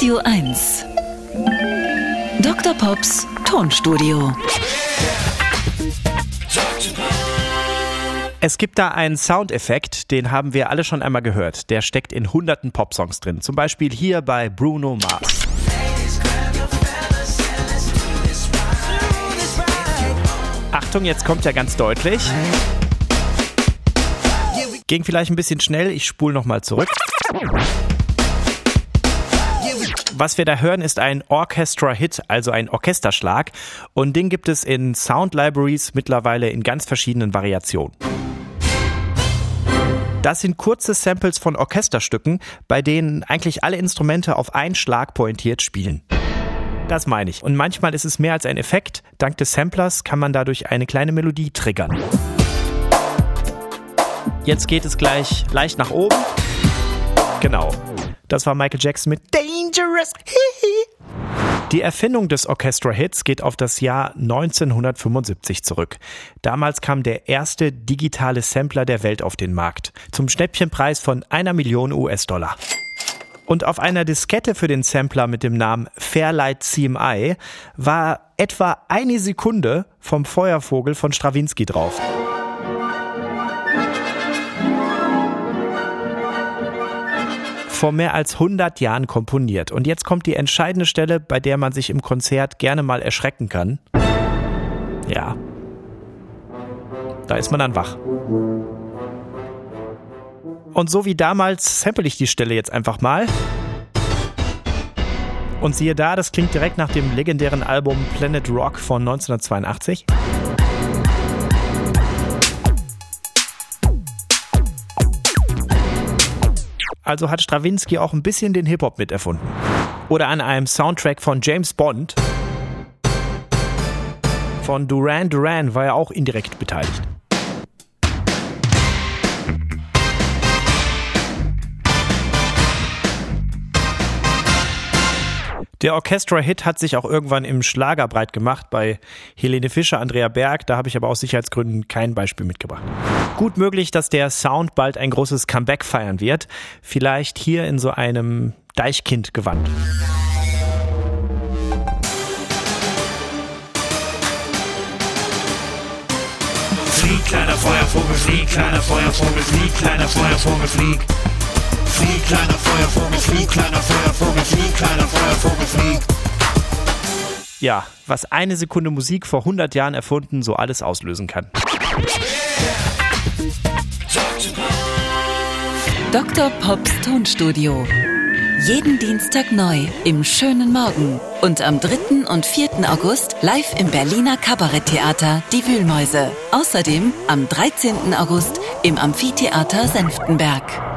Radio 1. Dr. Pops Tonstudio. Es gibt da einen Soundeffekt, den haben wir alle schon einmal gehört. Der steckt in hunderten Popsongs drin. Zum Beispiel hier bei Bruno Mars. Achtung, jetzt kommt er ganz deutlich. Ging vielleicht ein bisschen schnell, ich spule nochmal zurück. Was wir da hören, ist ein Orchestra-Hit, also ein Orchesterschlag. Und den gibt es in Sound Libraries mittlerweile in ganz verschiedenen Variationen. Das sind kurze Samples von Orchesterstücken, bei denen eigentlich alle Instrumente auf einen Schlag pointiert spielen. Das meine ich. Und manchmal ist es mehr als ein Effekt. Dank des Samplers kann man dadurch eine kleine Melodie triggern. Jetzt geht es gleich leicht nach oben. Genau. Das war Michael Jackson mit Dangerous. Die Erfindung des Orchestra-Hits geht auf das Jahr 1975 zurück. Damals kam der erste digitale Sampler der Welt auf den Markt. Zum Schnäppchenpreis von einer Million US-Dollar. Und auf einer Diskette für den Sampler mit dem Namen Fairlight CMI war etwa eine Sekunde vom Feuervogel von Strawinski drauf. Vor mehr als 100 Jahren komponiert. Und jetzt kommt die entscheidende Stelle, bei der man sich im Konzert gerne mal erschrecken kann. Ja. Da ist man dann wach. Und so wie damals sample ich die Stelle jetzt einfach mal. Und siehe da, das klingt direkt nach dem legendären Album Planet Rock von 1982. Also hat Strawinski auch ein bisschen den Hip-Hop miterfunden. Oder an einem Soundtrack von James Bond. Von Duran Duran war er auch indirekt beteiligt. Der Orchestra-Hit hat sich auch irgendwann im Schlager breit gemacht bei Helene Fischer, Andrea Berg. Da habe ich aber aus Sicherheitsgründen kein Beispiel mitgebracht. Gut möglich, dass der Sound bald ein großes Comeback feiern wird. Vielleicht hier in so einem Deichkind-Gewand. Flieg, kleiner Feuervogel, flieg, kleiner Feuervogel, flieg, kleiner Feuervogel, flieg. Flieg, kleiner Feuervogel, flieg, kleiner Feuervogel, flieg, kleiner Feuervogel, flieg. Ja, was eine Sekunde Musik vor 100 Jahren erfunden so alles auslösen kann. Dr. Pops Tonstudio. Jeden Dienstag neu im schönen Morgen. Und am 3. und 4. August live im Berliner Kabaretttheater Die Wühlmäuse. Außerdem am 13. August im Amphitheater Senftenberg.